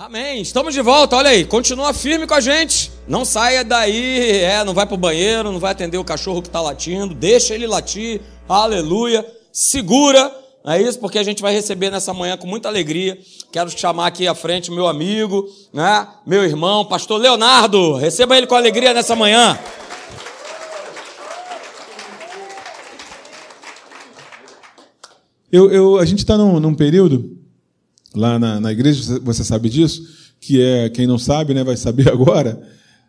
Amém. Estamos de volta. Olha aí, continua firme com a gente. Não saia daí, é, não vai pro banheiro, não vai atender o cachorro que está latindo. Deixa ele latir. Aleluia. Segura. É isso, porque a gente vai receber nessa manhã com muita alegria. Quero chamar aqui à frente meu amigo, né? Meu irmão, pastor Leonardo. Receba ele com alegria nessa manhã. Eu, eu, a gente está num, num período lá na, na igreja, você sabe disso, que é, quem não sabe, né, vai saber agora,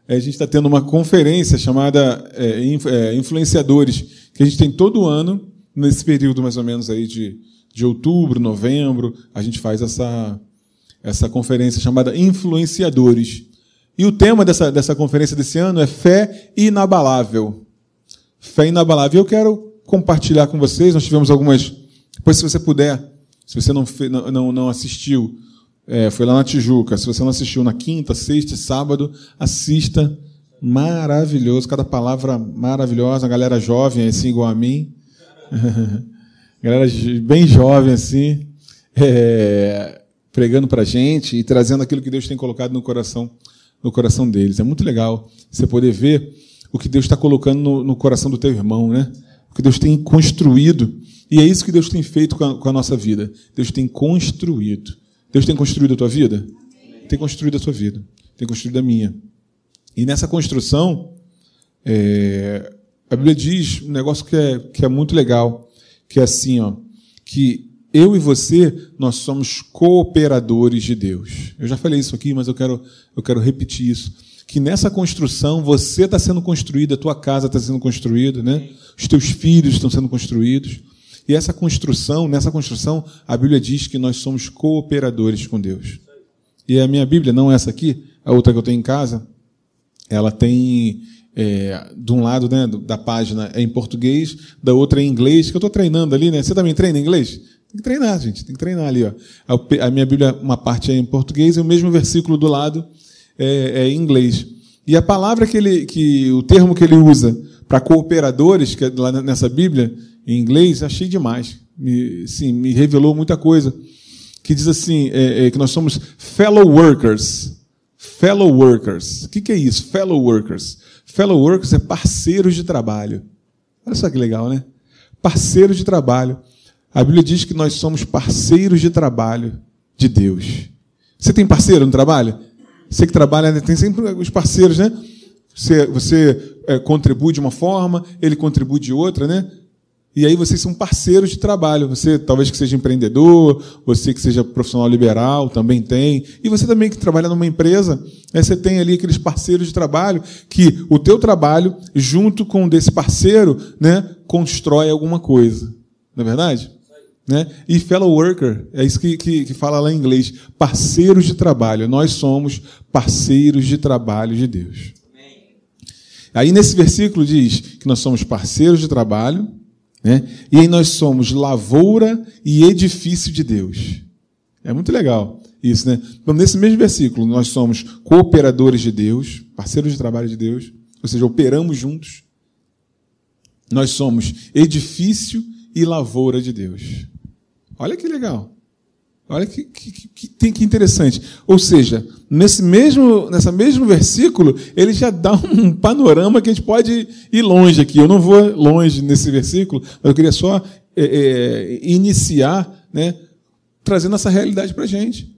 a gente está tendo uma conferência chamada é, é, Influenciadores, que a gente tem todo ano, nesse período mais ou menos aí de, de outubro, novembro, a gente faz essa, essa conferência chamada Influenciadores. E o tema dessa, dessa conferência desse ano é Fé Inabalável. Fé Inabalável. Eu quero compartilhar com vocês, nós tivemos algumas. Depois, se você puder, se você não, não, não assistiu, é, foi lá na Tijuca. Se você não assistiu na quinta, sexta sábado, assista. Maravilhoso, cada palavra maravilhosa. A galera jovem, assim, igual a mim. galera bem jovem, assim, é, pregando para gente e trazendo aquilo que Deus tem colocado no coração, no coração deles. É muito legal você poder ver o que Deus está colocando no, no coração do teu irmão, né? O que Deus tem construído e é isso que Deus tem feito com a, com a nossa vida. Deus tem construído. Deus tem construído a tua vida? Tem construído a tua vida. Tem construído a minha. E nessa construção, é, a Bíblia diz um negócio que é, que é muito legal, que é assim, ó, que eu e você, nós somos cooperadores de Deus. Eu já falei isso aqui, mas eu quero, eu quero repetir isso. Que nessa construção você está sendo construído, a tua casa está sendo construída, né? os teus filhos estão sendo construídos. E essa construção, nessa construção, a Bíblia diz que nós somos cooperadores com Deus. E a minha Bíblia, não essa aqui, a outra que eu tenho em casa, ela tem é, de um lado né, da página é em português, da outra é em inglês, que eu estou treinando ali, né? Você também treina em inglês? Tem que treinar, gente, tem que treinar ali. Ó. A minha Bíblia, uma parte é em português e o mesmo versículo do lado é, é em inglês. E a palavra que ele, que o termo que ele usa para cooperadores, que é lá nessa Bíblia, em inglês, achei demais. Me, sim, me revelou muita coisa. Que diz assim, é, é, que nós somos fellow workers. Fellow workers. O que, que é isso? Fellow workers. Fellow workers é parceiros de trabalho. Olha só que legal, né? Parceiros de trabalho. A Bíblia diz que nós somos parceiros de trabalho de Deus. Você tem parceiro no trabalho? Você que trabalha, tem sempre os parceiros, né? Você, você contribui de uma forma, ele contribui de outra, né? E aí vocês são parceiros de trabalho. Você talvez que seja empreendedor, você que seja profissional liberal também tem. E você também que trabalha numa empresa, né, você tem ali aqueles parceiros de trabalho que o teu trabalho, junto com desse parceiro, né, constrói alguma coisa. Não é verdade? Né? E fellow worker, é isso que, que, que fala lá em inglês. Parceiros de trabalho. Nós somos parceiros de trabalho de Deus. Aí nesse versículo diz que nós somos parceiros de trabalho né? E aí nós somos lavoura e edifício de Deus. É muito legal isso, né? Então, nesse mesmo versículo, nós somos cooperadores de Deus, parceiros de trabalho de Deus, ou seja, operamos juntos. Nós somos edifício e lavoura de Deus. Olha que legal. Olha que, que, que, que, que interessante. Ou seja, nesse mesmo, nessa mesmo versículo, ele já dá um panorama que a gente pode ir longe aqui. Eu não vou longe nesse versículo, mas eu queria só é, é, iniciar né, trazendo essa realidade para a gente.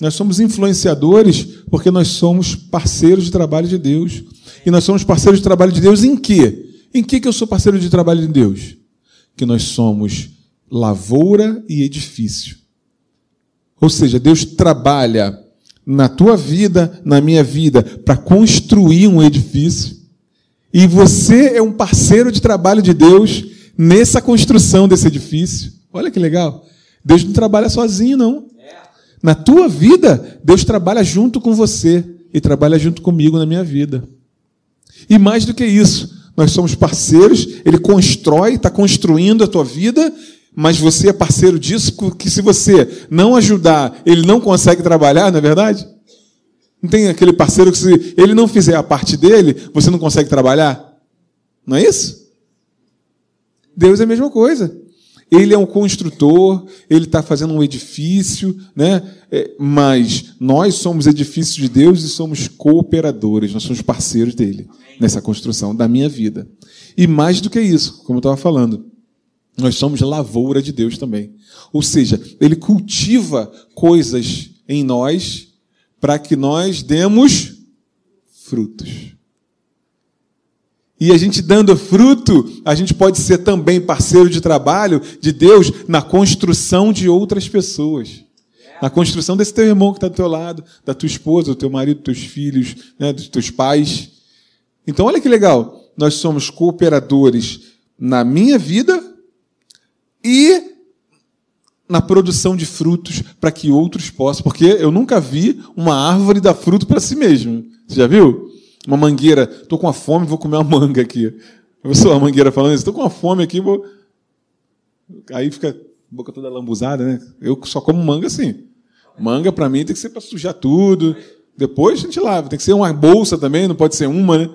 Nós somos influenciadores porque nós somos parceiros de trabalho de Deus. E nós somos parceiros de trabalho de Deus em quê? Em que, que eu sou parceiro de trabalho de Deus? Que nós somos lavoura e edifício. Ou seja, Deus trabalha na tua vida, na minha vida, para construir um edifício. E você é um parceiro de trabalho de Deus nessa construção desse edifício. Olha que legal. Deus não trabalha sozinho, não. Na tua vida, Deus trabalha junto com você e trabalha junto comigo na minha vida. E mais do que isso, nós somos parceiros, Ele constrói, está construindo a tua vida mas você é parceiro disso, que se você não ajudar, ele não consegue trabalhar, não é verdade? Não tem aquele parceiro que se ele não fizer a parte dele, você não consegue trabalhar? Não é isso? Deus é a mesma coisa. ele é um construtor, ele está fazendo um edifício, né? É, mas nós somos edifícios de Deus e somos cooperadores, nós somos parceiros dele nessa construção da minha vida. E mais do que isso, como eu estava falando, nós somos lavoura de Deus também. Ou seja, ele cultiva coisas em nós para que nós demos frutos. E a gente dando fruto, a gente pode ser também parceiro de trabalho de Deus na construção de outras pessoas. Na construção desse teu irmão que está do teu lado, da tua esposa, do teu marido, dos teus filhos, né, dos teus pais. Então, olha que legal. Nós somos cooperadores na minha vida e na produção de frutos para que outros possam. Porque eu nunca vi uma árvore dar fruto para si mesmo. Você já viu? uma mangueira, estou com uma fome, vou comer uma manga aqui. Eu sou a mangueira falando isso, estou com uma fome aqui, vou. Aí fica a boca toda lambuzada, né? Eu só como manga assim. Manga para mim tem que ser para sujar tudo. Depois a gente lava. Tem que ser uma bolsa também, não pode ser uma, né?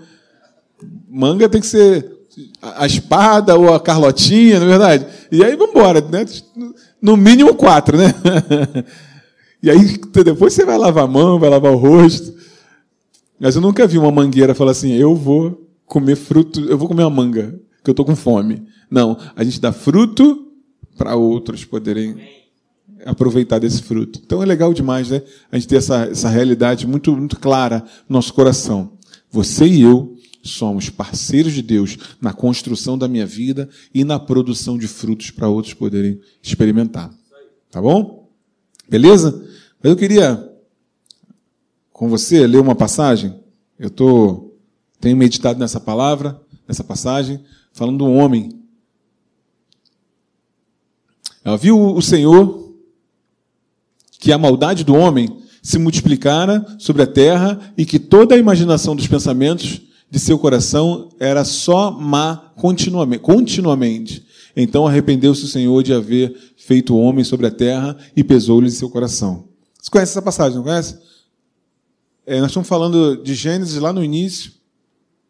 Manga tem que ser a espada ou a carlotinha, na é verdade. E aí vamos embora, né? No mínimo quatro, né? E aí depois você vai lavar a mão, vai lavar o rosto. Mas eu nunca vi uma mangueira falar assim: eu vou comer fruto, eu vou comer uma manga, que eu estou com fome. Não, a gente dá fruto para outros poderem aproveitar desse fruto. Então é legal demais, né? A gente ter essa, essa realidade muito, muito clara no nosso coração. Você e eu somos parceiros de Deus na construção da minha vida e na produção de frutos para outros poderem experimentar. Tá bom? Beleza? Mas eu queria com você ler uma passagem. Eu tô, tenho meditado nessa palavra, nessa passagem, falando um homem. Ela viu o Senhor que a maldade do homem se multiplicara sobre a terra e que toda a imaginação dos pensamentos de seu coração era só má continuamente. continuamente. Então arrependeu-se o Senhor de haver feito o homem sobre a terra e pesou-lhe seu coração. Você conhece essa passagem, não conhece? É, nós estamos falando de Gênesis lá no início,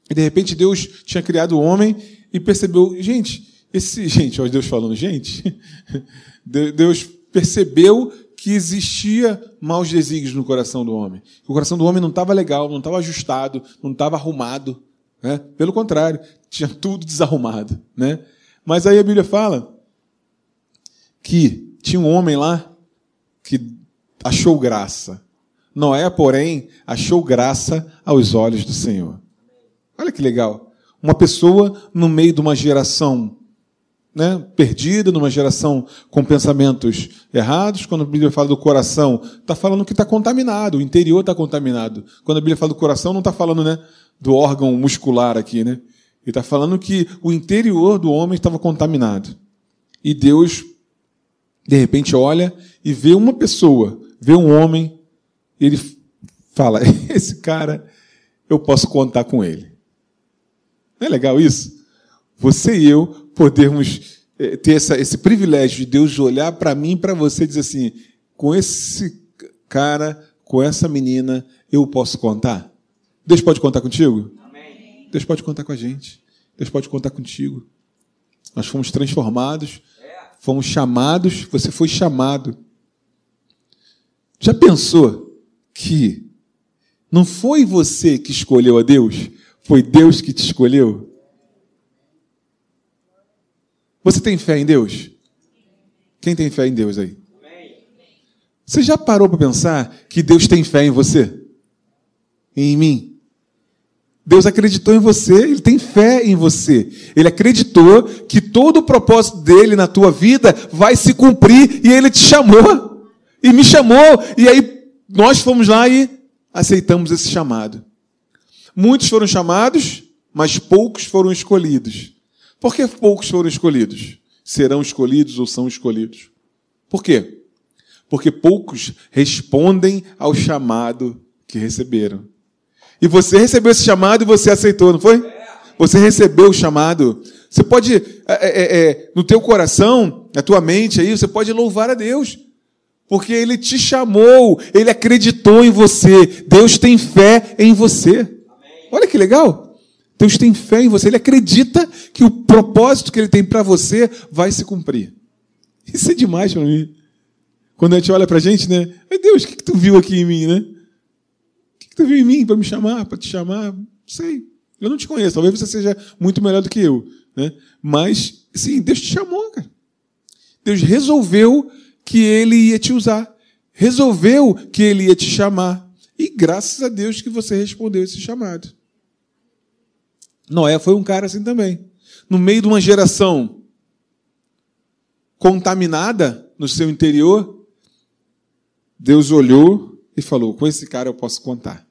e de repente Deus tinha criado o homem e percebeu, gente, esse, gente, olha Deus falando, gente, Deus percebeu que existia maus desígnios no coração do homem. O coração do homem não estava legal, não estava ajustado, não estava arrumado. Né? Pelo contrário, tinha tudo desarrumado. Né? Mas aí a Bíblia fala que tinha um homem lá que achou graça. Noé, porém, achou graça aos olhos do Senhor. Olha que legal. Uma pessoa no meio de uma geração né, perdida, numa geração com pensamentos errados. Quando a Bíblia fala do coração, está falando que está contaminado, o interior está contaminado. Quando a Bíblia fala do coração, não está falando né, do órgão muscular aqui. Né? Ele está falando que o interior do homem estava contaminado. E Deus, de repente, olha e vê uma pessoa, vê um homem ele fala: esse cara, eu posso contar com ele. Não é legal isso? Você e eu podermos eh, ter essa, esse privilégio de Deus olhar para mim e para você e dizer assim: com esse cara, com essa menina, eu posso contar? Deus pode contar contigo? Amém. Deus pode contar com a gente. Deus pode contar contigo. Nós fomos transformados, fomos chamados, você foi chamado. Já pensou que não foi você que escolheu a Deus, foi Deus que te escolheu? Você tem fé em Deus? Quem tem fé em Deus aí? Você já parou para pensar que Deus tem fé em você? E em mim? Deus acreditou em você, Ele tem fé em você. Ele acreditou que todo o propósito dele na tua vida vai se cumprir e Ele te chamou. E me chamou. E aí nós fomos lá e aceitamos esse chamado. Muitos foram chamados, mas poucos foram escolhidos. Por que poucos foram escolhidos? Serão escolhidos ou são escolhidos? Por quê? Porque poucos respondem ao chamado que receberam. E você recebeu esse chamado e você aceitou, não foi? Você recebeu o chamado. Você pode, é, é, é, no teu coração, na tua mente aí, você pode louvar a Deus. Porque ele te chamou, ele acreditou em você. Deus tem fé em você. Olha que legal. Deus tem fé em você, ele acredita que o propósito que ele tem para você vai se cumprir. Isso é demais para mim. Quando a gente olha para a gente, né? Meu Deus, o que, que tu viu aqui em mim, né? O que, que tu viu em mim para me chamar, para te chamar? Não sei. Eu não te conheço. Talvez você seja muito melhor do que eu, né? Mas, sim, Deus te chamou, cara. Deus resolveu que Ele ia te usar. Resolveu que Ele ia te chamar. E graças a Deus que você respondeu esse chamado. Noé foi um cara assim também. No meio de uma geração contaminada no seu interior, Deus olhou e falou: com esse cara eu posso contar.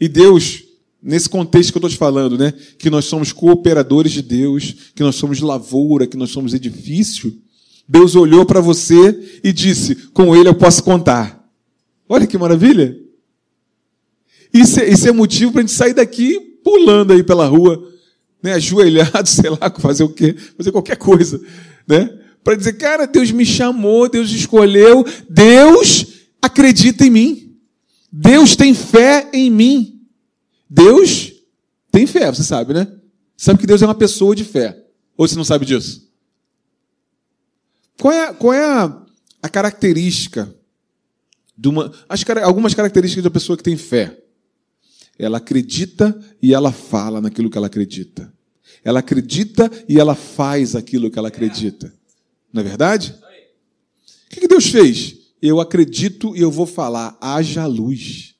E Deus, nesse contexto que eu estou te falando, né, que nós somos cooperadores de Deus, que nós somos lavoura, que nós somos edifício, Deus olhou para você e disse: com ele eu posso contar. Olha que maravilha! Isso é, isso é motivo para a gente sair daqui pulando aí pela rua, né, ajoelhado, sei lá, fazer o quê? Fazer qualquer coisa, né? para dizer, cara, Deus me chamou, Deus escolheu, Deus acredita em mim. Deus tem fé em mim. Deus tem fé, você sabe, né? Sabe que Deus é uma pessoa de fé. Ou você não sabe disso? Qual é, qual é a, a característica de uma. As, algumas características da pessoa que tem fé. Ela acredita e ela fala naquilo que ela acredita. Ela acredita e ela faz aquilo que ela acredita. Não é verdade? O que Deus fez? Eu acredito e eu vou falar: haja luz.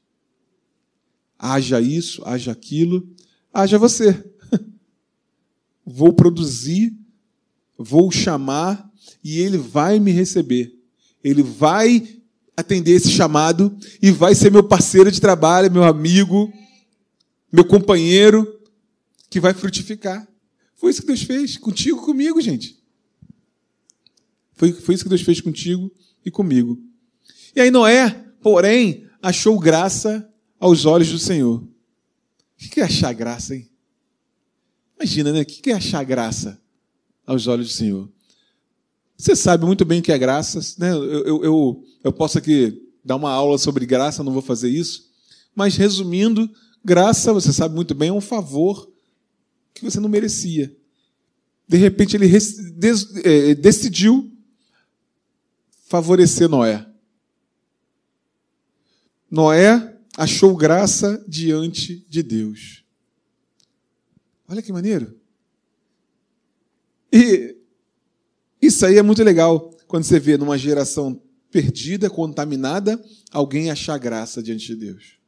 Haja isso, haja aquilo, haja você. Vou produzir, vou chamar e ele vai me receber. Ele vai atender esse chamado e vai ser meu parceiro de trabalho, meu amigo, meu companheiro, que vai frutificar. Foi isso que Deus fez contigo, comigo, gente. Foi, foi isso que Deus fez contigo e comigo. E aí Noé, porém, achou graça aos olhos do Senhor. O que é achar graça, hein? Imagina, né? O que é achar graça aos olhos do Senhor? Você sabe muito bem o que é graça, né? Eu, eu, eu, eu posso aqui dar uma aula sobre graça, não vou fazer isso. Mas resumindo, graça, você sabe muito bem, é um favor que você não merecia. De repente ele é, decidiu favorecer Noé. Noé achou graça diante de Deus. Olha que maneiro. E isso aí é muito legal quando você vê numa geração perdida, contaminada, alguém achar graça diante de Deus.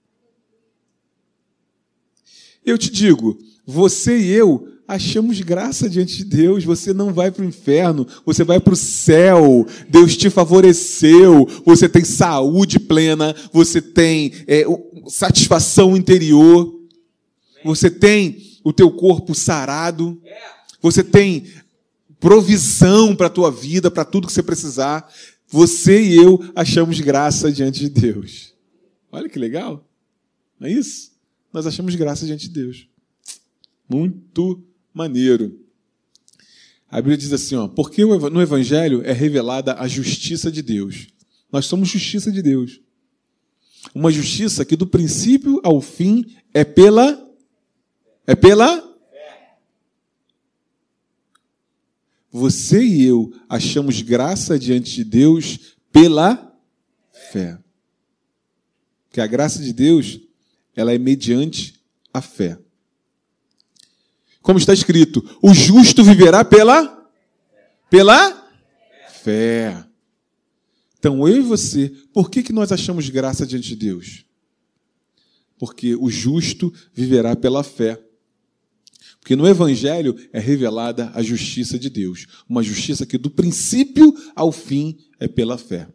Eu te digo, você e eu achamos graça diante de Deus. Você não vai para o inferno, você vai para o céu. Deus te favoreceu, você tem saúde plena, você tem é, satisfação interior, você tem o teu corpo sarado, você tem provisão para a tua vida, para tudo que você precisar. Você e eu achamos graça diante de Deus. Olha que legal. Não é isso? Nós achamos graça diante de Deus. Muito maneiro. A Bíblia diz assim, ó, porque no Evangelho é revelada a justiça de Deus. Nós somos justiça de Deus. Uma justiça que do princípio ao fim é pela é pela Você e eu achamos graça diante de Deus pela fé. Que a graça de Deus, ela é mediante a fé. Como está escrito, o justo viverá pela pela fé. Então, eu e você, por que, que nós achamos graça diante de Deus? Porque o justo viverá pela fé. Porque no Evangelho é revelada a justiça de Deus. Uma justiça que do princípio ao fim é pela fé.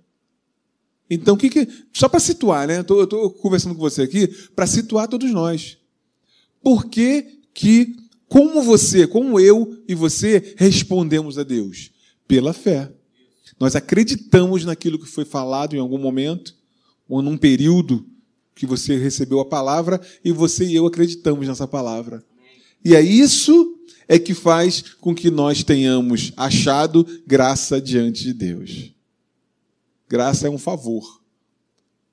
Então, o que, que só para situar, né? Eu estou conversando com você aqui para situar todos nós. Por que, que como você, como eu e você respondemos a Deus? Pela fé. Nós acreditamos naquilo que foi falado em algum momento, ou num período que você recebeu a palavra, e você e eu acreditamos nessa palavra. E é isso é que faz com que nós tenhamos achado graça diante de Deus. Graça é um favor.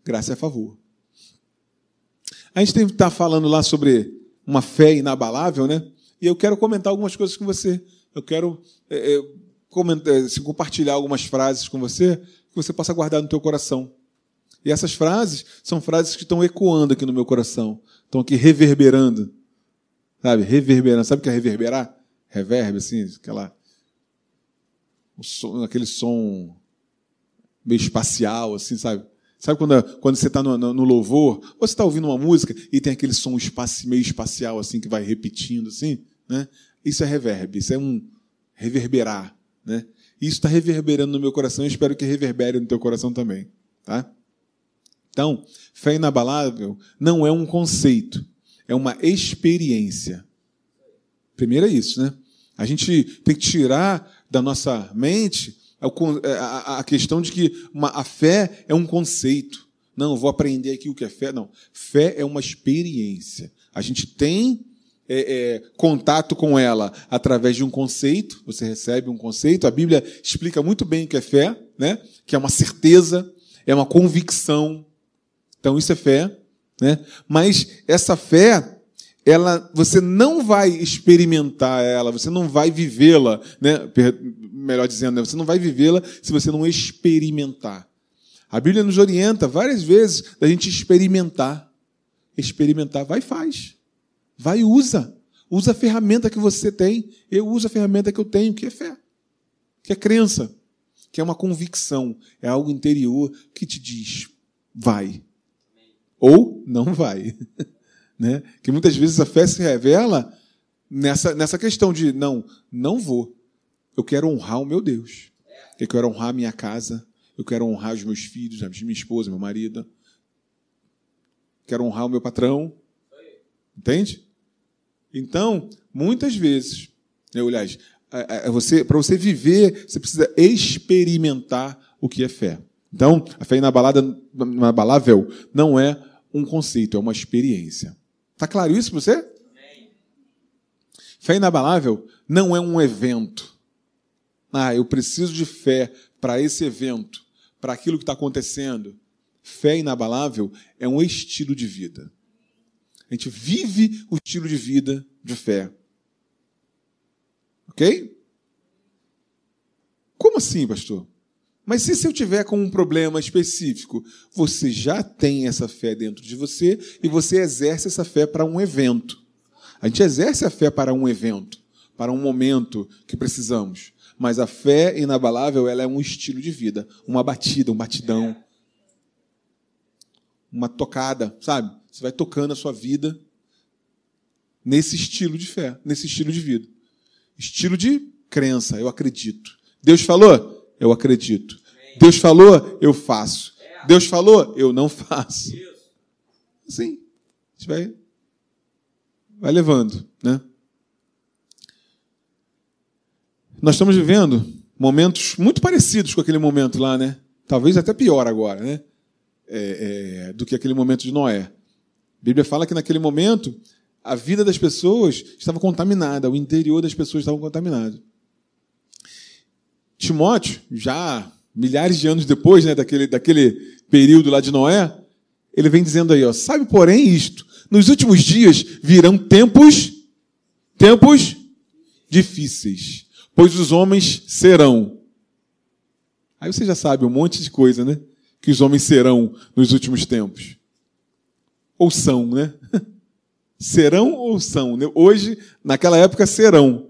Graça é favor. A gente tem que estar falando lá sobre uma fé inabalável, né? E eu quero comentar algumas coisas com você. Eu quero é, é, comentar, se compartilhar algumas frases com você, que você possa guardar no teu coração. E essas frases são frases que estão ecoando aqui no meu coração, estão aqui reverberando. Sabe? Reverberando. Sabe o que é reverberar? Reverb, assim, aquela. Som, aquele som meio espacial, assim, sabe? Sabe quando, quando você está no, no, no, louvor, ou você está ouvindo uma música e tem aquele som espaci, meio espacial, assim, que vai repetindo, assim? Né? Isso é reverb, isso é um reverberar. Né? Isso está reverberando no meu coração, eu espero que reverbere no teu coração também. Tá? Então, fé inabalável não é um conceito, é uma experiência. Primeiro é isso, né? A gente tem que tirar da nossa mente a, questão de que uma, a fé é um conceito. Não, vou aprender aqui o que é fé. Não. Fé é uma experiência. A gente tem é, é, contato com ela através de um conceito, você recebe um conceito. A Bíblia explica muito bem o que é fé, né? que é uma certeza, é uma convicção. Então, isso é fé. Né? Mas essa fé, ela, você não vai experimentar ela, você não vai vivê-la, né? melhor dizendo, né? você não vai vivê-la se você não experimentar. A Bíblia nos orienta várias vezes da gente experimentar. Experimentar, vai e faz. Vai e usa. Usa a ferramenta que você tem. Eu uso a ferramenta que eu tenho, que é fé, que é crença, que é uma convicção, é algo interior que te diz: vai. Ou não vai. né? Que muitas vezes a fé se revela nessa, nessa questão de: não, não vou. Eu quero honrar o meu Deus. Eu quero honrar a minha casa. Eu quero honrar os meus filhos, a minha esposa, meu marido. Quero honrar o meu patrão. Entende? Então, muitas vezes, eu, né, aliás, é, é, você, para você viver, você precisa experimentar o que é fé. Então, a fé inabalável não é um conceito, é uma experiência. Está claro isso para você? Fé inabalável não é um evento. Ah, eu preciso de fé para esse evento, para aquilo que está acontecendo. Fé inabalável é um estilo de vida. A gente vive o estilo de vida de fé. Ok? Como assim, pastor? Mas se eu tiver com um problema específico? Você já tem essa fé dentro de você e você exerce essa fé para um evento. A gente exerce a fé para um evento, para um momento que precisamos. Mas a fé inabalável ela é um estilo de vida, uma batida, um batidão, uma tocada, sabe? Você vai tocando a sua vida nesse estilo de fé, nesse estilo de vida. Estilo de crença, eu acredito. Deus falou? Eu acredito. Deus falou? Eu faço. Deus falou? Eu não faço. Sim. A gente vai, vai levando, né? Nós estamos vivendo momentos muito parecidos com aquele momento lá, né? Talvez até pior agora, né? É, é, do que aquele momento de Noé. A Bíblia fala que naquele momento a vida das pessoas estava contaminada, o interior das pessoas estava contaminado. Timóteo, já milhares de anos depois né, daquele, daquele período lá de Noé, ele vem dizendo aí, ó, sabe porém isto, nos últimos dias virão tempos, tempos difíceis, pois os homens serão. Aí você já sabe um monte de coisa, né? Que os homens serão nos últimos tempos ou são, né? Serão ou são? Né? Hoje, naquela época, serão.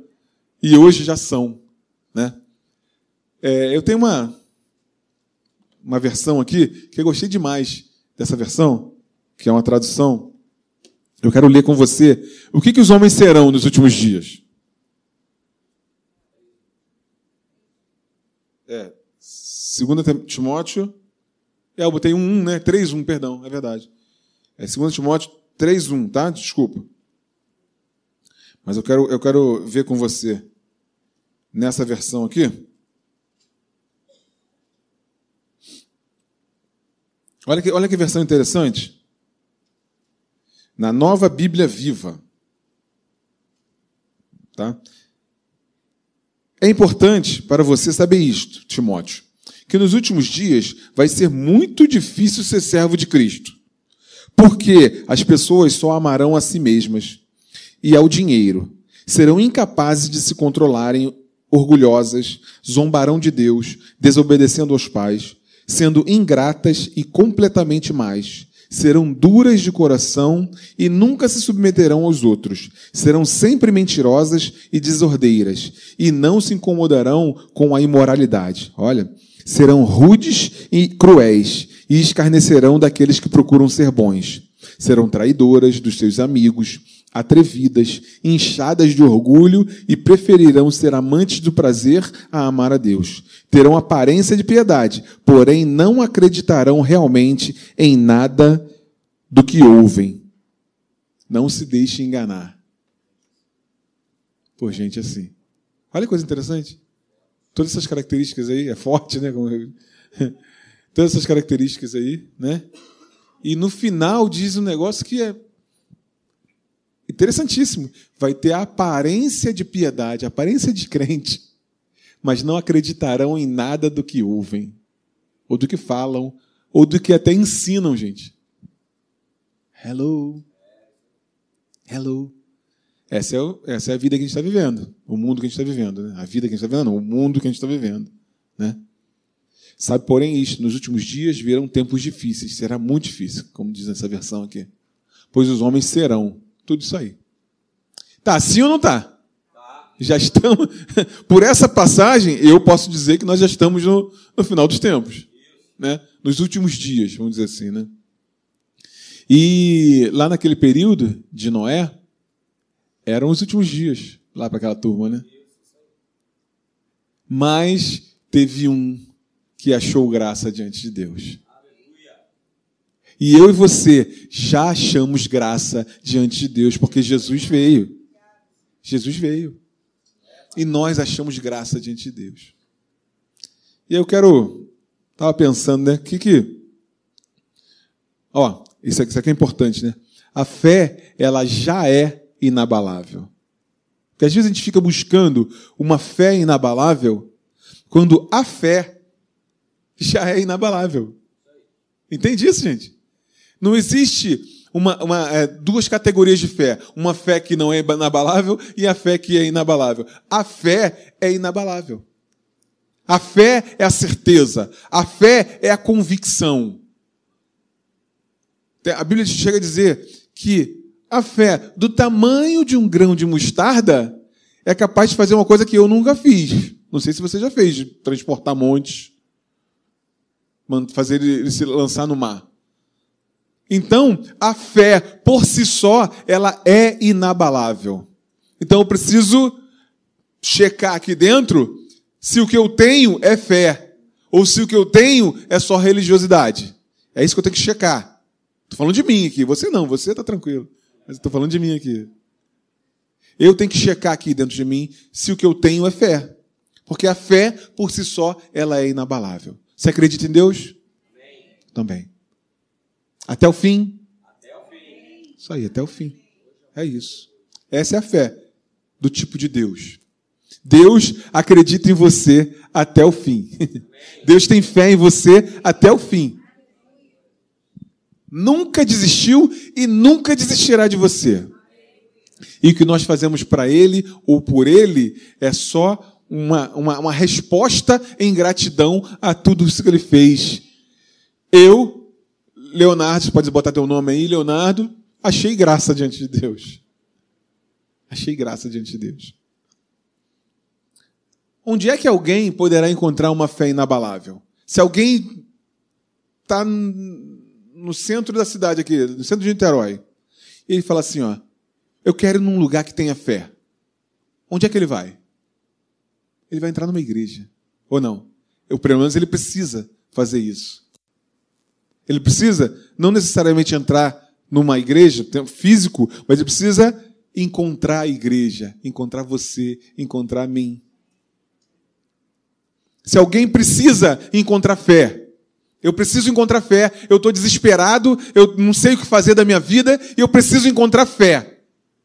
E hoje já são. Né? É, eu tenho uma, uma versão aqui que eu gostei demais dessa versão, que é uma tradução. Eu quero ler com você o que, que os homens serão nos últimos dias. É, 2 Timóteo. É, eu botei um 1, né? 3, 1, perdão, é verdade. É 2 Timóteo 3,1, tá? Desculpa. Mas eu quero, eu quero ver com você nessa versão aqui. Olha que, olha que versão interessante. Na nova Bíblia viva. Tá? É importante para você saber isto, Timóteo, que nos últimos dias vai ser muito difícil ser servo de Cristo. Porque as pessoas só amarão a si mesmas e ao dinheiro. Serão incapazes de se controlarem orgulhosas, zombarão de Deus, desobedecendo aos pais, sendo ingratas e completamente mais. Serão duras de coração e nunca se submeterão aos outros. Serão sempre mentirosas e desordeiras, e não se incomodarão com a imoralidade. Olha, serão rudes e cruéis, e escarnecerão daqueles que procuram ser bons. Serão traidoras dos seus amigos, atrevidas, inchadas de orgulho e preferirão ser amantes do prazer a amar a Deus. Terão aparência de piedade, porém não acreditarão realmente em nada do que ouvem. Não se deixe enganar. Por gente assim. Olha que coisa interessante. Todas essas características aí, é forte, né? Todas essas características aí, né? E no final diz um negócio que é interessantíssimo. Vai ter a aparência de piedade, a aparência de crente, mas não acreditarão em nada do que ouvem, ou do que falam, ou do que até ensinam, gente. Hello. Hello. Essa é, essa é a vida que a gente está vivendo, o mundo que a gente está vivendo. Né? A vida que a gente está vivendo, não, o mundo que a gente está vivendo. Né? Sabe, porém, isto, nos últimos dias virão tempos difíceis, será muito difícil, como diz essa versão aqui. Pois os homens serão tudo isso aí. Tá, sim ou não tá? tá? Já estamos. Por essa passagem, eu posso dizer que nós já estamos no, no final dos tempos. Né? Nos últimos dias, vamos dizer assim. Né? E lá naquele período de Noé, eram os últimos dias, lá para aquela turma, né? Mas teve um que achou graça diante de Deus. E eu e você já achamos graça diante de Deus, porque Jesus veio. Jesus veio. E nós achamos graça diante de Deus. E eu quero. Estava pensando, né? Que que. Ó, isso aqui, isso aqui é importante, né? A fé, ela já é inabalável. Porque às vezes a gente fica buscando uma fé inabalável, quando a fé já é inabalável. Entende isso, gente? Não existe uma, uma, é, duas categorias de fé. Uma fé que não é inabalável e a fé que é inabalável. A fé é inabalável. A fé é a certeza. A fé é a convicção. A Bíblia chega a dizer que a fé do tamanho de um grão de mostarda é capaz de fazer uma coisa que eu nunca fiz. Não sei se você já fez, transportar montes, fazer ele se lançar no mar. Então, a fé por si só, ela é inabalável. Então eu preciso checar aqui dentro se o que eu tenho é fé ou se o que eu tenho é só religiosidade. É isso que eu tenho que checar. Estou falando de mim aqui. Você não, você está tranquilo. Mas estou falando de mim aqui. Eu tenho que checar aqui dentro de mim se o que eu tenho é fé. Porque a fé, por si só, ela é inabalável. Você acredita em Deus? Amém. Também. Até o fim? Até o fim. Isso aí, até o fim. É isso. Essa é a fé do tipo de Deus. Deus acredita em você até o fim. Deus tem fé em você até o fim. Nunca desistiu e nunca desistirá de você. E o que nós fazemos para Ele ou por Ele é só uma, uma, uma resposta em gratidão a tudo isso que Ele fez. Eu Leonardo, pode botar teu nome aí, Leonardo, achei graça diante de Deus. Achei graça diante de Deus. Onde é que alguém poderá encontrar uma fé inabalável? Se alguém está no centro da cidade aqui, no centro de Niterói, e ele fala assim, ó, eu quero ir num lugar que tenha fé. Onde é que ele vai? Ele vai entrar numa igreja. Ou não? Eu, pelo menos ele precisa fazer isso. Ele precisa não necessariamente entrar numa igreja físico, mas ele precisa encontrar a igreja, encontrar você, encontrar mim. Se alguém precisa encontrar fé, eu preciso encontrar fé, eu estou desesperado, eu não sei o que fazer da minha vida e eu preciso encontrar fé.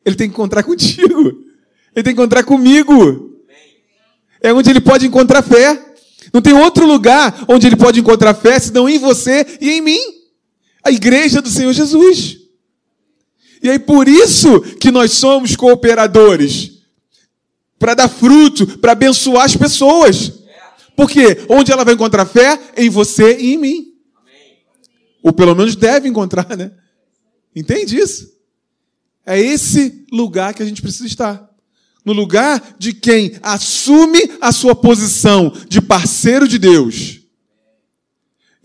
Ele tem que encontrar contigo, ele tem que encontrar comigo. É onde ele pode encontrar fé. Não tem outro lugar onde ele pode encontrar fé senão em você e em mim. A igreja do Senhor Jesus. E aí por isso que nós somos cooperadores. para dar fruto, para abençoar as pessoas. Porque onde ela vai encontrar fé? Em você e em mim. Ou pelo menos deve encontrar, né? Entende isso? É esse lugar que a gente precisa estar. No lugar de quem assume a sua posição de parceiro de Deus.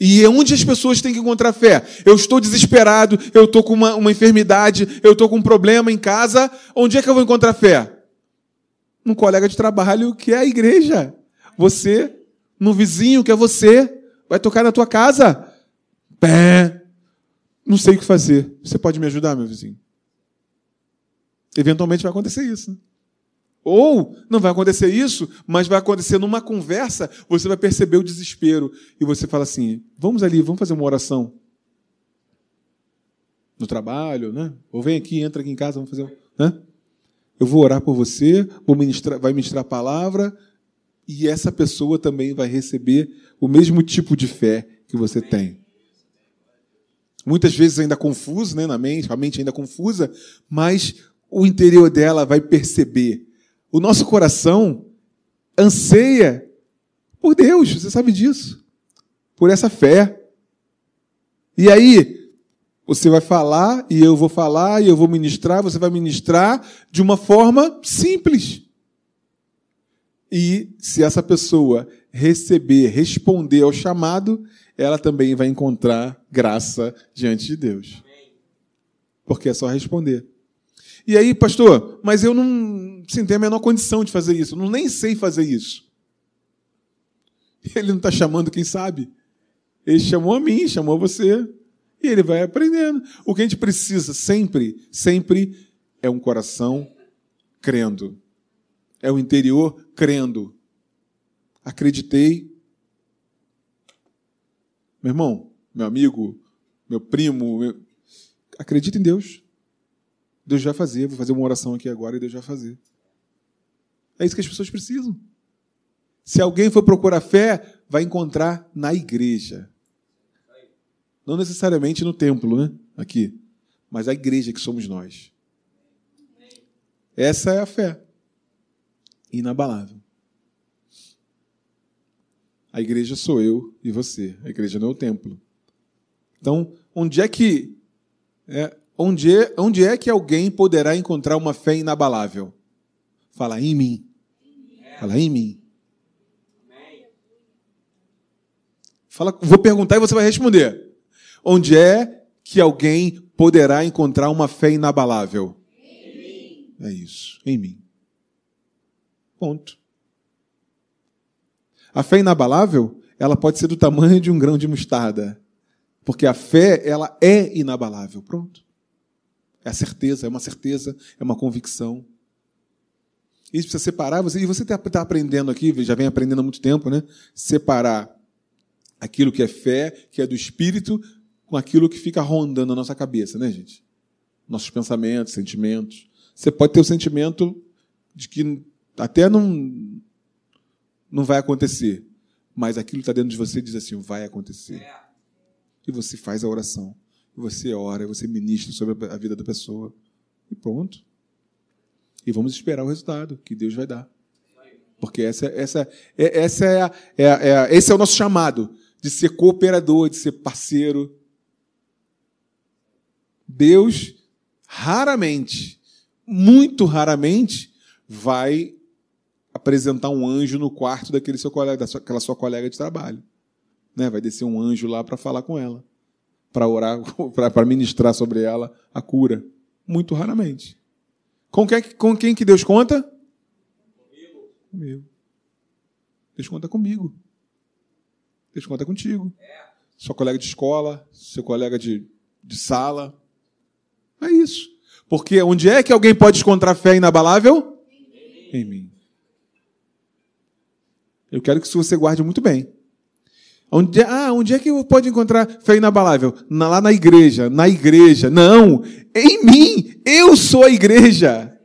E é onde as pessoas têm que encontrar fé. Eu estou desesperado, eu estou com uma, uma enfermidade, eu estou com um problema em casa. Onde é que eu vou encontrar fé? Num colega de trabalho que é a igreja. Você, no vizinho que é você, vai tocar na tua casa. Pé. Não sei o que fazer. Você pode me ajudar, meu vizinho? Eventualmente vai acontecer isso. Né? Ou não vai acontecer isso, mas vai acontecer numa conversa, você vai perceber o desespero. E você fala assim: vamos ali, vamos fazer uma oração. No trabalho, né? Ou vem aqui, entra aqui em casa, vamos fazer. Né? Eu vou orar por você, vou ministrar, vai ministrar a palavra, e essa pessoa também vai receber o mesmo tipo de fé que você tem. Muitas vezes ainda confuso, né, na mente, a mente ainda confusa, mas o interior dela vai perceber. O nosso coração anseia por Deus, você sabe disso, por essa fé. E aí, você vai falar, e eu vou falar, e eu vou ministrar, você vai ministrar de uma forma simples. E se essa pessoa receber, responder ao chamado, ela também vai encontrar graça diante de Deus. Porque é só responder. E aí, pastor, mas eu não sim, tenho a menor condição de fazer isso, eu nem sei fazer isso. Ele não está chamando quem sabe. Ele chamou a mim, chamou você. E ele vai aprendendo. O que a gente precisa sempre, sempre é um coração crendo. É o interior crendo. Acreditei. Meu irmão, meu amigo, meu primo, meu... acredita em Deus. Deus vai fazer. Vou fazer uma oração aqui agora e Deus vai fazer. É isso que as pessoas precisam. Se alguém for procurar fé, vai encontrar na igreja. Não necessariamente no templo, né? Aqui. Mas a igreja que somos nós. Essa é a fé. Inabalável. A igreja sou eu e você. A igreja não é o templo. Então, onde é que é, Onde é, onde é que alguém poderá encontrar uma fé inabalável? Fala em mim. Fala em mim. Fala, vou perguntar e você vai responder. Onde é que alguém poderá encontrar uma fé inabalável? É isso, em mim. Ponto. A fé inabalável, ela pode ser do tamanho de um grão de mostarda, porque a fé, ela é inabalável. Pronto. É a certeza, é uma certeza, é uma convicção. Isso precisa separar. Você, e você está tá aprendendo aqui, já vem aprendendo há muito tempo, né? Separar aquilo que é fé, que é do espírito, com aquilo que fica rondando na nossa cabeça, né, gente? Nossos pensamentos, sentimentos. Você pode ter o sentimento de que até não, não vai acontecer, mas aquilo que está dentro de você diz assim: vai acontecer. E você faz a oração você ora, você ministra sobre a vida da pessoa. E pronto. E vamos esperar o resultado que Deus vai dar. Porque essa, essa, é, essa é, a, é, é esse é o nosso chamado de ser cooperador, de ser parceiro. Deus raramente, muito raramente, vai apresentar um anjo no quarto daquele seu colega, daquela sua colega de trabalho. Né? Vai descer um anjo lá para falar com ela para orar, para ministrar sobre ela a cura? Muito raramente. Com quem, com quem que Deus conta? Comigo. Comigo. Deus conta comigo. Deus conta contigo. É. Sua colega de escola, seu colega de, de sala. É isso. Porque onde é que alguém pode encontrar fé inabalável? Em mim. Em mim. Eu quero que você guarde muito bem. Onde, ah, onde é que eu pode encontrar fé inabalável? Na, lá na igreja, na igreja. Não, em mim, eu sou a igreja.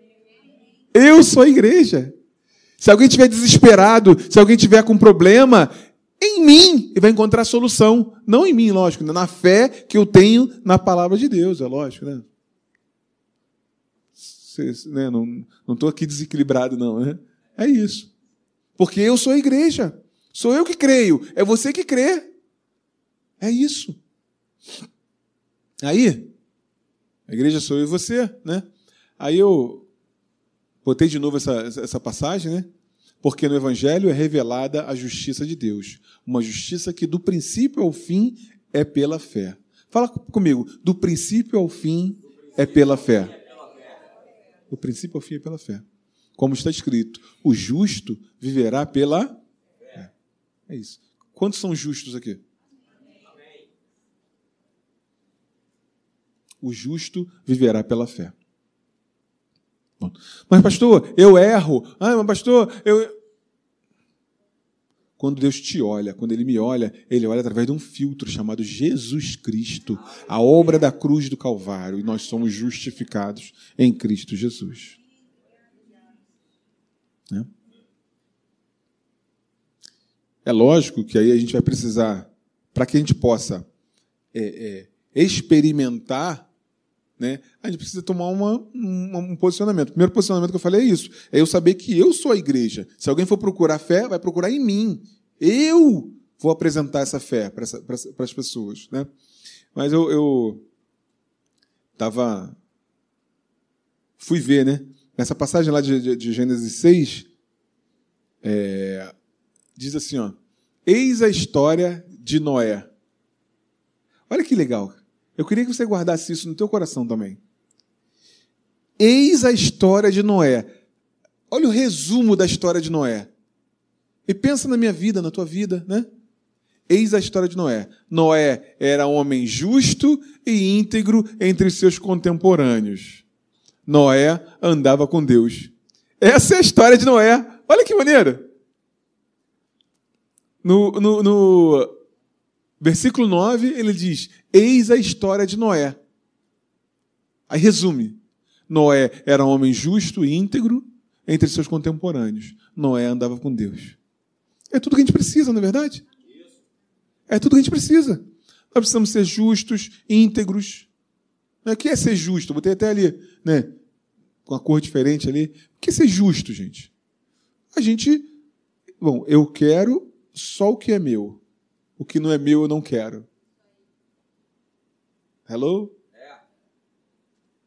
Eu sou a igreja. Se alguém estiver desesperado, se alguém estiver com problema, em mim ele vai encontrar solução. Não em mim, lógico, na fé que eu tenho na palavra de Deus, é lógico, né? né não estou aqui desequilibrado, não, né? É isso. Porque eu sou a igreja. Sou eu que creio. É você que crê. É isso. Aí, a igreja sou eu e você, né? Aí eu botei de novo essa, essa passagem, né? Porque no Evangelho é revelada a justiça de Deus. Uma justiça que do princípio ao fim é pela fé. Fala comigo, do princípio ao fim é pela fé. Do princípio ao fim é pela fé. Como está escrito, o justo viverá pela. É isso. Quantos são justos aqui? O justo viverá pela fé. Bom, mas, pastor, eu erro. Ah, mas, pastor, eu. Quando Deus te olha, quando Ele me olha, Ele olha através de um filtro chamado Jesus Cristo, a obra da cruz do Calvário, e nós somos justificados em Cristo Jesus. Né? É lógico que aí a gente vai precisar, para que a gente possa é, é, experimentar né, a gente precisa tomar uma, um, um posicionamento. O primeiro posicionamento que eu falei é isso: é eu saber que eu sou a igreja. Se alguém for procurar fé, vai procurar em mim. Eu vou apresentar essa fé para, essa, para, para as pessoas. Né? Mas eu estava. Fui ver, né? Nessa passagem lá de, de, de Gênesis 6, é, diz assim: ó, Eis a história de Noé. Olha que legal. Eu queria que você guardasse isso no teu coração também. Eis a história de Noé. Olha o resumo da história de Noé. E pensa na minha vida, na tua vida, né? Eis a história de Noé. Noé era homem justo e íntegro entre seus contemporâneos. Noé andava com Deus. Essa é a história de Noé. Olha que maneira. No, no, no Versículo 9, ele diz: Eis a história de Noé. Aí resume: Noé era um homem justo e íntegro entre seus contemporâneos. Noé andava com Deus. É tudo que a gente precisa, não é verdade? É tudo que a gente precisa. Nós precisamos ser justos, íntegros. O que é ser justo? Botei até ali, né? Com a cor diferente ali. O que é ser justo, gente? A gente. Bom, eu quero só o que é meu. O que não é meu eu não quero. Hello?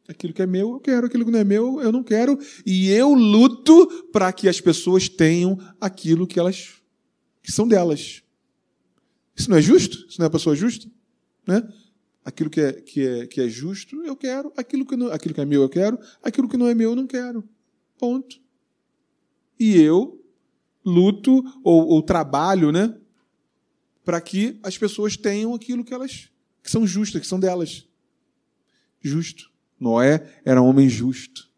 Aquilo que é meu, eu quero. Aquilo que não é meu, eu não quero. E eu luto para que as pessoas tenham aquilo que elas que são delas. Isso não é justo? Isso não é uma pessoa justa? Né? Aquilo que é, que, é, que é justo, eu quero. Aquilo que, não, aquilo que é meu, eu quero. Aquilo que não é meu, eu não quero. Ponto. E eu luto ou, ou trabalho, né? para que as pessoas tenham aquilo que elas que são justas, que são delas. Justo. Noé era homem justo.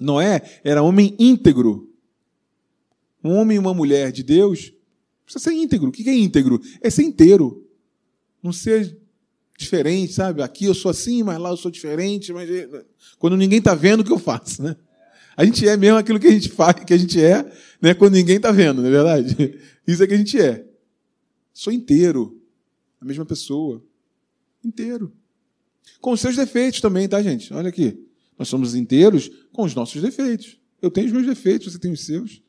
Noé era homem íntegro. Um homem e uma mulher de Deus precisa ser íntegro. O que é íntegro? É ser inteiro. Não ser diferente, sabe? Aqui eu sou assim, mas lá eu sou diferente. Mas quando ninguém está vendo o que eu faço, né? A gente é mesmo aquilo que a gente faz, que a gente é, né? Quando ninguém está vendo, não é verdade? Isso é que a gente é. Sou inteiro. A mesma pessoa. Inteiro. Com os seus defeitos também, tá, gente? Olha aqui. Nós somos inteiros com os nossos defeitos. Eu tenho os meus defeitos, você tem os seus.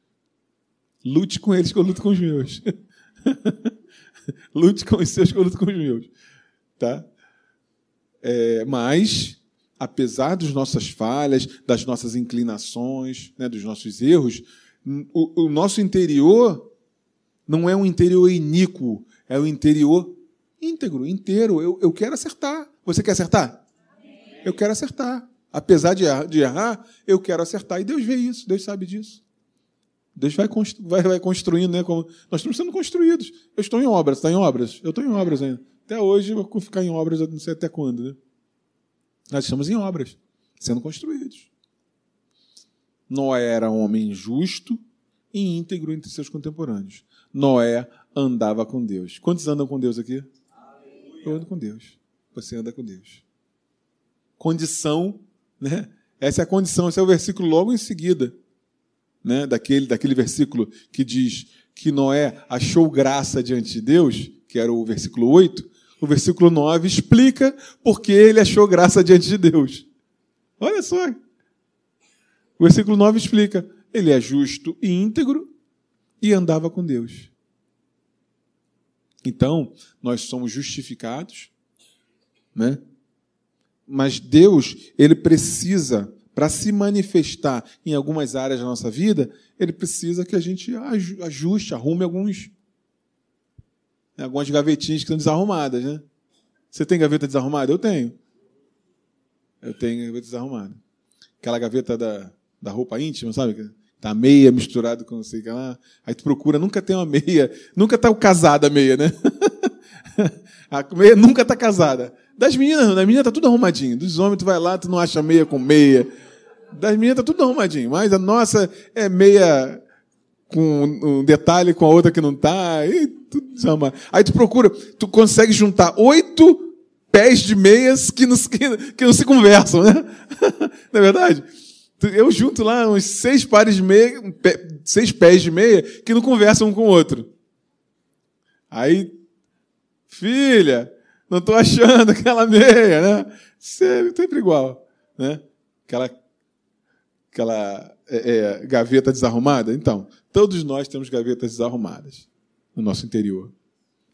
Lute com eles que eu luto com os meus. Lute com os seus que eu luto com os meus. Tá? É, mas, apesar das nossas falhas, das nossas inclinações, né, dos nossos erros, o, o nosso interior não é um interior iníquo, é um interior íntegro, inteiro. Eu, eu quero acertar. Você quer acertar? Eu quero acertar. Apesar de errar, de errar, eu quero acertar. E Deus vê isso, Deus sabe disso. Deus vai, vai, vai construindo, né? Como, nós estamos sendo construídos. Eu estou em obras, está em obras? Eu estou em obras ainda. Até hoje, eu vou ficar em obras, não sei até quando, né? Nós estamos em obras, sendo construídos. Noé era um homem justo e íntegro entre seus contemporâneos. Noé andava com Deus. Quantos andam com Deus aqui? Aleluia. Eu ando com Deus. Você anda com Deus. Condição, né? Essa é a condição, esse é o versículo logo em seguida, né? Daquele, daquele versículo que diz que Noé achou graça diante de Deus, que era o versículo 8. O versículo 9 explica por que ele achou graça diante de Deus. Olha só. O versículo 9 explica. ele é justo e íntegro e andava com Deus. Então, nós somos justificados, né? Mas Deus, ele precisa, para se manifestar em algumas áreas da nossa vida, ele precisa que a gente ajuste, arrume alguns algumas gavetinhas que estão desarrumadas, né? Você tem gaveta desarrumada? Eu tenho. Eu tenho gaveta desarrumada. Aquela gaveta da, da roupa íntima, sabe? Tá meia misturado com não sei o que lá. Aí tu procura, nunca tem uma meia. Nunca tá casada a meia, né? a meia nunca tá casada. Das meninas, das meninas tá tudo arrumadinho. Dos homens, tu vai lá, tu não acha meia com meia. Das meninas tá tudo arrumadinho. Mas a nossa é meia com um detalhe com a outra que não tá. E tudo. Aí tu procura, tu consegue juntar oito pés de meias que não, que, que não se conversam, né? não é verdade? Eu junto lá uns seis pares de meia, seis pés de meia que não conversam um com o outro. Aí, filha, não estou achando aquela meia, né? Sempre igual, né? Aquela, aquela é, é, gaveta desarrumada. Então, todos nós temos gavetas desarrumadas no nosso interior.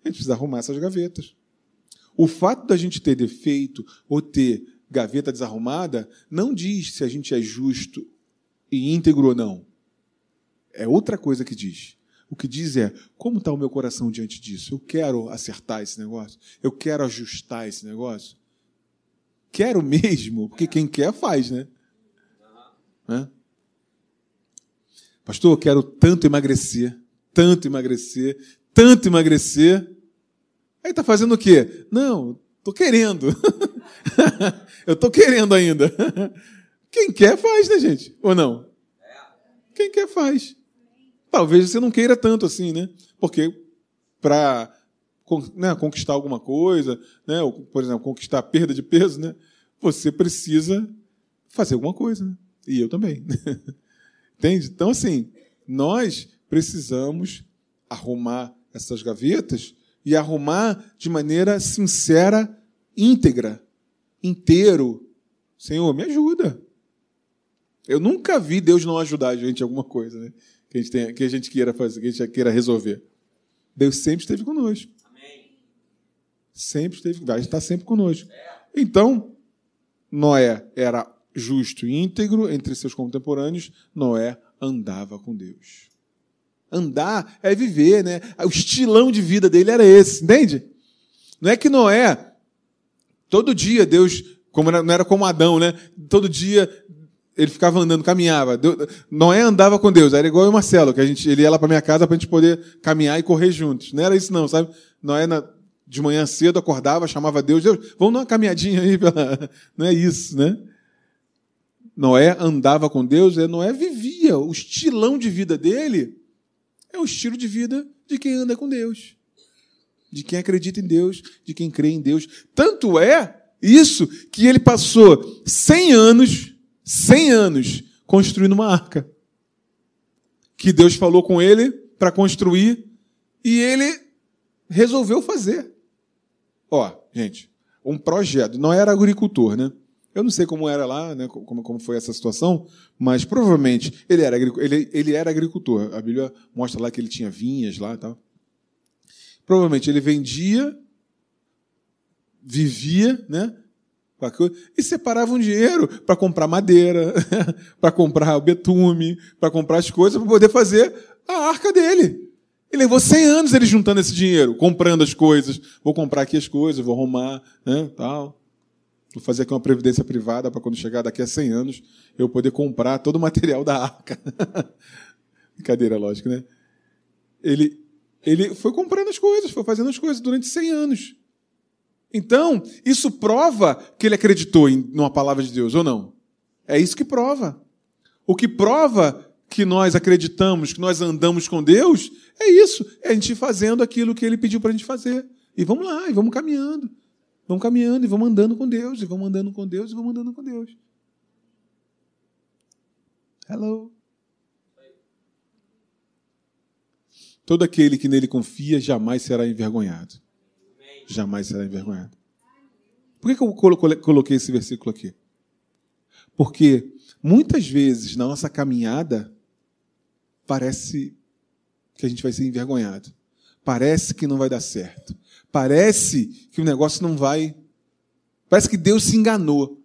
A gente precisa arrumar essas gavetas. O fato da gente ter defeito ou ter gaveta desarrumada, não diz se a gente é justo e íntegro ou não. É outra coisa que diz. O que diz é como está o meu coração diante disso? Eu quero acertar esse negócio? Eu quero ajustar esse negócio? Quero mesmo, porque quem quer faz, né? né? Pastor, eu quero tanto emagrecer, tanto emagrecer, tanto emagrecer. Aí está fazendo o quê? Não, estou querendo. eu estou querendo ainda. Quem quer faz, né, gente? Ou não? Quem quer faz. Talvez você não queira tanto assim, né? Porque para né, conquistar alguma coisa, né, ou, por exemplo, conquistar a perda de peso, né, você precisa fazer alguma coisa. Né? E eu também. Entende? Então, assim, nós precisamos arrumar essas gavetas e arrumar de maneira sincera, íntegra, inteiro. Senhor, me ajuda. Eu nunca vi Deus não ajudar a gente em alguma coisa, né? Que a gente, tenha, que a gente queira fazer, que a gente queira resolver. Deus sempre esteve conosco. Amém. Sempre esteve, vai estar sempre conosco. Então, Noé era justo e íntegro entre seus contemporâneos, Noé andava com Deus. Andar é viver, né? O estilão de vida dele era esse, entende? Não é que Noé, todo dia Deus, como não era como Adão, né? Todo dia ele ficava andando, caminhava. Deus, Noé andava com Deus, era igual o Marcelo, que a gente, ele ia lá para minha casa para a gente poder caminhar e correr juntos. Não era isso não, sabe? Noé na, de manhã cedo acordava, chamava Deus, Deus, vamos dar uma caminhadinha aí. Pela... Não é isso, né? Noé andava com Deus, é, Noé vivia. O estilão de vida dele é o estilo de vida de quem anda com Deus, de quem acredita em Deus, de quem crê em Deus. Tanto é isso que ele passou 100 anos, 100 anos, construindo uma arca. Que Deus falou com ele para construir e ele resolveu fazer. Ó, gente, um projeto. Não era agricultor, né? Eu não sei como era lá, né, como, como foi essa situação, mas provavelmente ele era, ele, ele era agricultor. A Bíblia mostra lá que ele tinha vinhas lá e tal. Provavelmente ele vendia, vivia, né? E separava um dinheiro para comprar madeira, para comprar o betume, para comprar as coisas, para poder fazer a arca dele. Ele levou 100 anos ele juntando esse dinheiro, comprando as coisas. Vou comprar aqui as coisas, vou arrumar, né, tal. Vou fazer aqui uma previdência privada para quando chegar daqui a 100 anos eu poder comprar todo o material da arca. Brincadeira, lógico, né? Ele, ele foi comprando as coisas, foi fazendo as coisas durante 100 anos. Então, isso prova que ele acreditou em uma palavra de Deus, ou não? É isso que prova. O que prova que nós acreditamos, que nós andamos com Deus, é isso. É a gente fazendo aquilo que ele pediu para a gente fazer. E vamos lá, e vamos caminhando. Vamos caminhando e vamos andando com Deus, e vamos andando com Deus, e vamos andando com Deus. Hello. Todo aquele que nele confia jamais será envergonhado. Jamais será envergonhado. Por que eu coloquei esse versículo aqui? Porque muitas vezes na nossa caminhada parece que a gente vai ser envergonhado. Parece que não vai dar certo. Parece que o negócio não vai. Parece que Deus se enganou.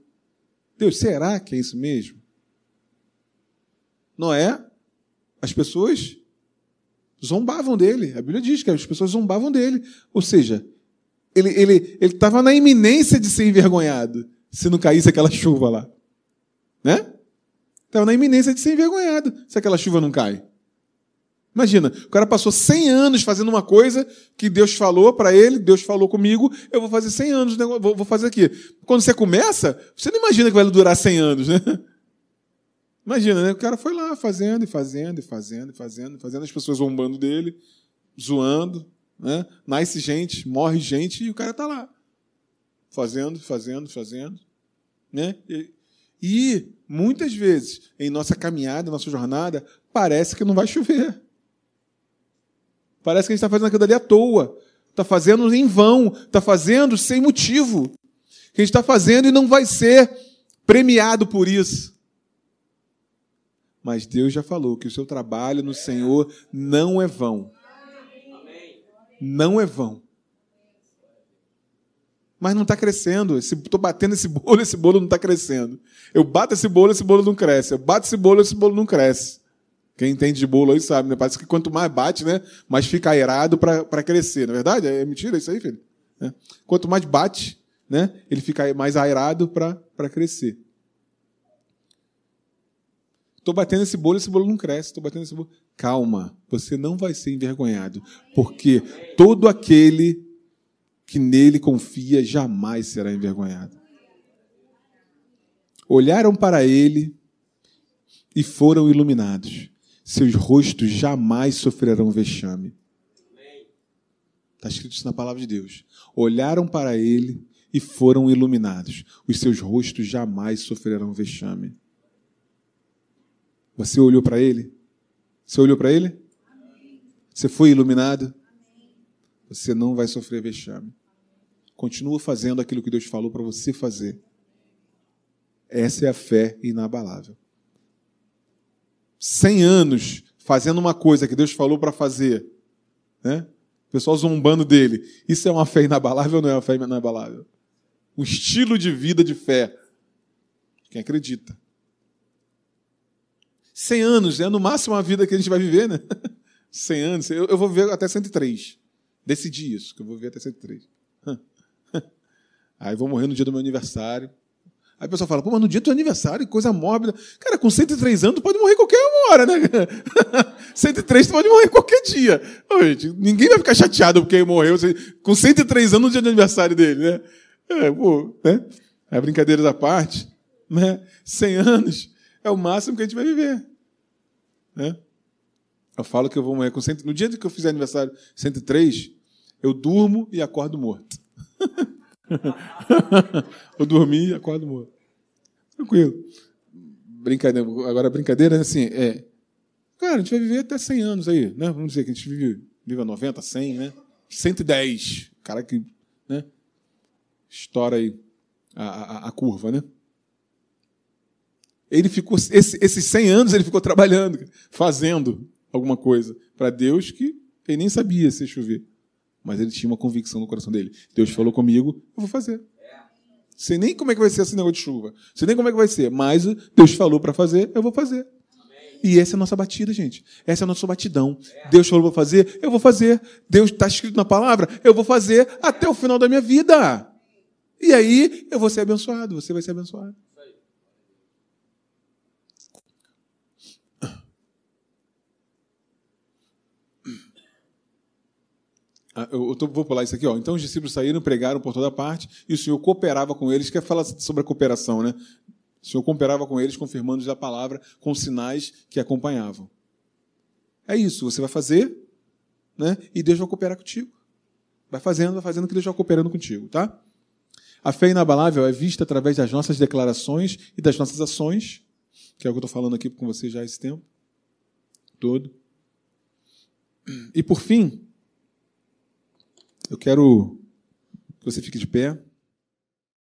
Deus, será que é isso mesmo? Noé, as pessoas zombavam dele. A Bíblia diz que as pessoas zombavam dele. Ou seja, ele estava ele, ele na iminência de ser envergonhado se não caísse aquela chuva lá. Né? Estava na iminência de ser envergonhado se aquela chuva não cai. Imagina, o cara passou 100 anos fazendo uma coisa que Deus falou para ele, Deus falou comigo, eu vou fazer 100 anos, vou fazer aqui. Quando você começa, você não imagina que vai durar 100 anos, né? Imagina, né? O cara foi lá fazendo e fazendo e fazendo e fazendo, fazendo as pessoas zombando dele, zoando, né? Nasce gente, morre gente e o cara está lá. Fazendo, fazendo, fazendo. Né? E, e muitas vezes, em nossa caminhada, nossa jornada, parece que não vai chover. Parece que a gente está fazendo aquilo ali à toa. Está fazendo em vão. Está fazendo sem motivo. Que a gente está fazendo e não vai ser premiado por isso. Mas Deus já falou que o seu trabalho no Senhor não é vão. Não é vão. Mas não está crescendo. Estou batendo esse bolo, esse bolo não está crescendo. Eu bato esse bolo, esse bolo não cresce. Eu bato esse bolo, esse bolo não cresce. Quem entende de bolo aí sabe, né? Parece que quanto mais bate, né? Mais fica aerado para crescer. Não é verdade? É mentira isso aí, filho? É. Quanto mais bate, né? Ele fica mais aerado para crescer. Estou batendo esse bolo, esse bolo não cresce. Estou batendo esse bolo. Calma, você não vai ser envergonhado, porque todo aquele que nele confia jamais será envergonhado. Olharam para ele e foram iluminados seus rostos jamais sofrerão vexame. Está escrito isso na palavra de Deus. Olharam para ele e foram iluminados. Os seus rostos jamais sofrerão vexame. Você olhou para ele? Você olhou para ele? Você foi iluminado? Você não vai sofrer vexame. Continua fazendo aquilo que Deus falou para você fazer. Essa é a fé inabalável. 100 anos fazendo uma coisa que Deus falou para fazer, né? O pessoal zombando dele. Isso é uma fé inabalável ou não é uma fé inabalável? Um estilo de vida de fé. Quem acredita. 100 anos é no máximo a vida que a gente vai viver, né? 100 anos. Eu, eu vou viver até 103. Decidi isso, que eu vou viver até 103. Aí vou morrer no dia do meu aniversário. Aí o pessoal fala, pô, mas no dia do aniversário, coisa mórbida. Cara, com 103 anos, tu pode morrer qualquer hora, né? 103, tu pode morrer qualquer dia. Ô, gente, ninguém vai ficar chateado porque ele morreu com 103 anos no dia do aniversário dele, né? É, pô, né? É brincadeira da parte, né? 100 anos é o máximo que a gente vai viver. Né? Eu falo que eu vou morrer com 100... No dia que eu fizer aniversário 103, eu durmo e acordo morto. eu dormi e acordo morto. Tranquilo. Brincadeira. Agora, brincadeira, assim, é. Cara, a gente vai viver até 100 anos aí, né? Vamos dizer que a gente vive, vive a 90, 100, né? 110. Cara que, né? Estoura aí a, a, a curva, né? Ele ficou, esse, esses 100 anos ele ficou trabalhando, fazendo alguma coisa para Deus que ele nem sabia se chover. Mas ele tinha uma convicção no coração dele. Deus falou comigo, eu vou fazer. Sei nem como é que vai ser esse negócio de chuva. Sei nem como é que vai ser. Mas Deus falou para fazer, eu vou fazer. E essa é a nossa batida, gente. Essa é a nossa batidão. Deus falou para fazer, eu vou fazer. Deus está escrito na palavra, eu vou fazer até o final da minha vida. E aí eu vou ser abençoado, você vai ser abençoado. Eu tô, vou pular isso aqui. Ó. Então os discípulos saíram, pregaram por toda parte, e o Senhor cooperava com eles. Quer falar sobre a cooperação, né? O Senhor cooperava com eles, confirmando a palavra com sinais que acompanhavam. É isso, você vai fazer, né? E Deus vai cooperar contigo. Vai fazendo, vai fazendo que Deus vai cooperando contigo, tá? A fé inabalável é vista através das nossas declarações e das nossas ações, que é o que eu estou falando aqui com você já há esse tempo todo. E por fim, eu quero que você fique de pé.